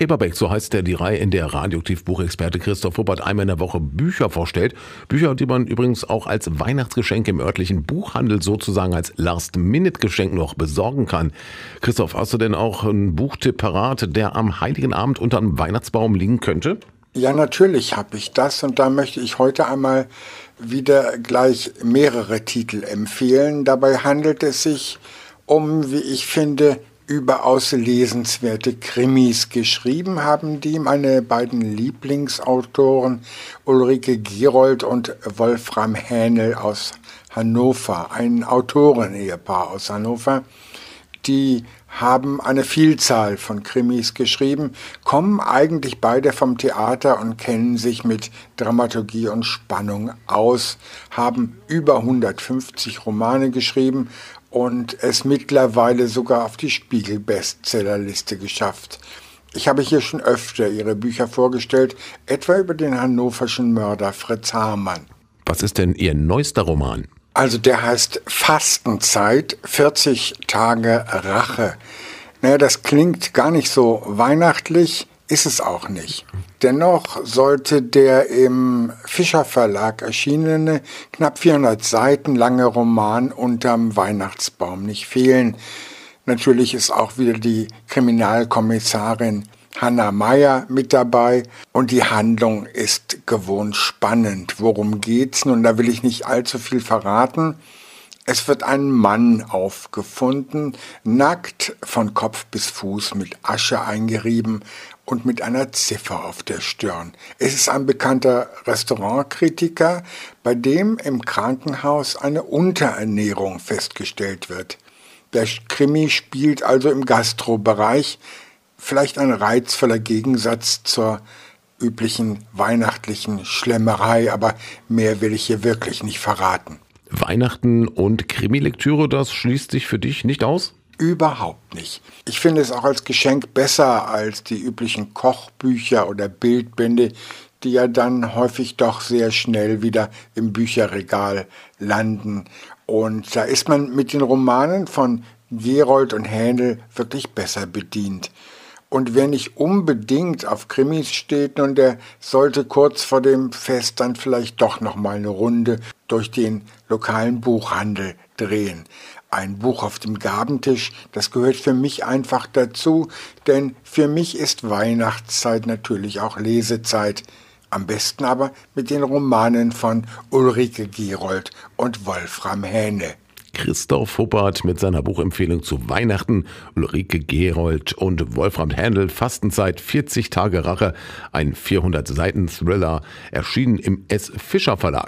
Paperback, so heißt der die Reihe, in der Radioaktiv-Buchexperte Christoph Huppert einmal in der Woche Bücher vorstellt. Bücher, die man übrigens auch als Weihnachtsgeschenk im örtlichen Buchhandel sozusagen als Last-Minute-Geschenk noch besorgen kann. Christoph, hast du denn auch einen Buchtipp parat, der am Heiligen Abend unter einem Weihnachtsbaum liegen könnte? Ja, natürlich habe ich das und da möchte ich heute einmal wieder gleich mehrere Titel empfehlen. Dabei handelt es sich um, wie ich finde, überaus lesenswerte Krimis. Geschrieben haben die meine beiden Lieblingsautoren Ulrike Gerold und Wolfram Hähnel aus Hannover, ein Autoren-Ehepaar aus Hannover. Die haben eine Vielzahl von Krimis geschrieben, kommen eigentlich beide vom Theater und kennen sich mit Dramaturgie und Spannung aus, haben über 150 Romane geschrieben und es mittlerweile sogar auf die Spiegel-Bestsellerliste geschafft. Ich habe hier schon öfter ihre Bücher vorgestellt, etwa über den hannoverschen Mörder Fritz Hamann. Was ist denn Ihr neuester Roman? Also der heißt Fastenzeit, 40 Tage Rache. Naja, das klingt gar nicht so weihnachtlich, ist es auch nicht. Dennoch sollte der im Fischer Verlag erschienene, knapp 400 Seiten lange Roman unterm Weihnachtsbaum nicht fehlen. Natürlich ist auch wieder die Kriminalkommissarin Hannah Meyer mit dabei und die Handlung ist gewohnt spannend. Worum geht's? Nun, da will ich nicht allzu viel verraten. Es wird ein Mann aufgefunden, nackt von Kopf bis Fuß mit Asche eingerieben und mit einer Ziffer auf der Stirn. Es ist ein bekannter Restaurantkritiker, bei dem im Krankenhaus eine Unterernährung festgestellt wird. Der Krimi spielt also im Gastrobereich, vielleicht ein reizvoller Gegensatz zur üblichen weihnachtlichen Schlemmerei, aber mehr will ich hier wirklich nicht verraten. Weihnachten und Krimilektüre, das schließt sich für dich nicht aus? Überhaupt nicht. Ich finde es auch als Geschenk besser als die üblichen Kochbücher oder Bildbände, die ja dann häufig doch sehr schnell wieder im Bücherregal landen. Und da ist man mit den Romanen von Gerold und Händel wirklich besser bedient. Und wer nicht unbedingt auf Krimis steht, nun der sollte kurz vor dem Fest dann vielleicht doch noch mal eine Runde durch den lokalen Buchhandel drehen. Ein Buch auf dem Gabentisch, das gehört für mich einfach dazu, denn für mich ist Weihnachtszeit natürlich auch Lesezeit. Am besten aber mit den Romanen von Ulrike Gerold und Wolfram Hähne. Christoph Huppert mit seiner Buchempfehlung zu Weihnachten, Ulrike Gerold und Wolfram Händel, Fastenzeit 40 Tage Rache, ein 400 Seiten Thriller, erschienen im S. Fischer Verlag.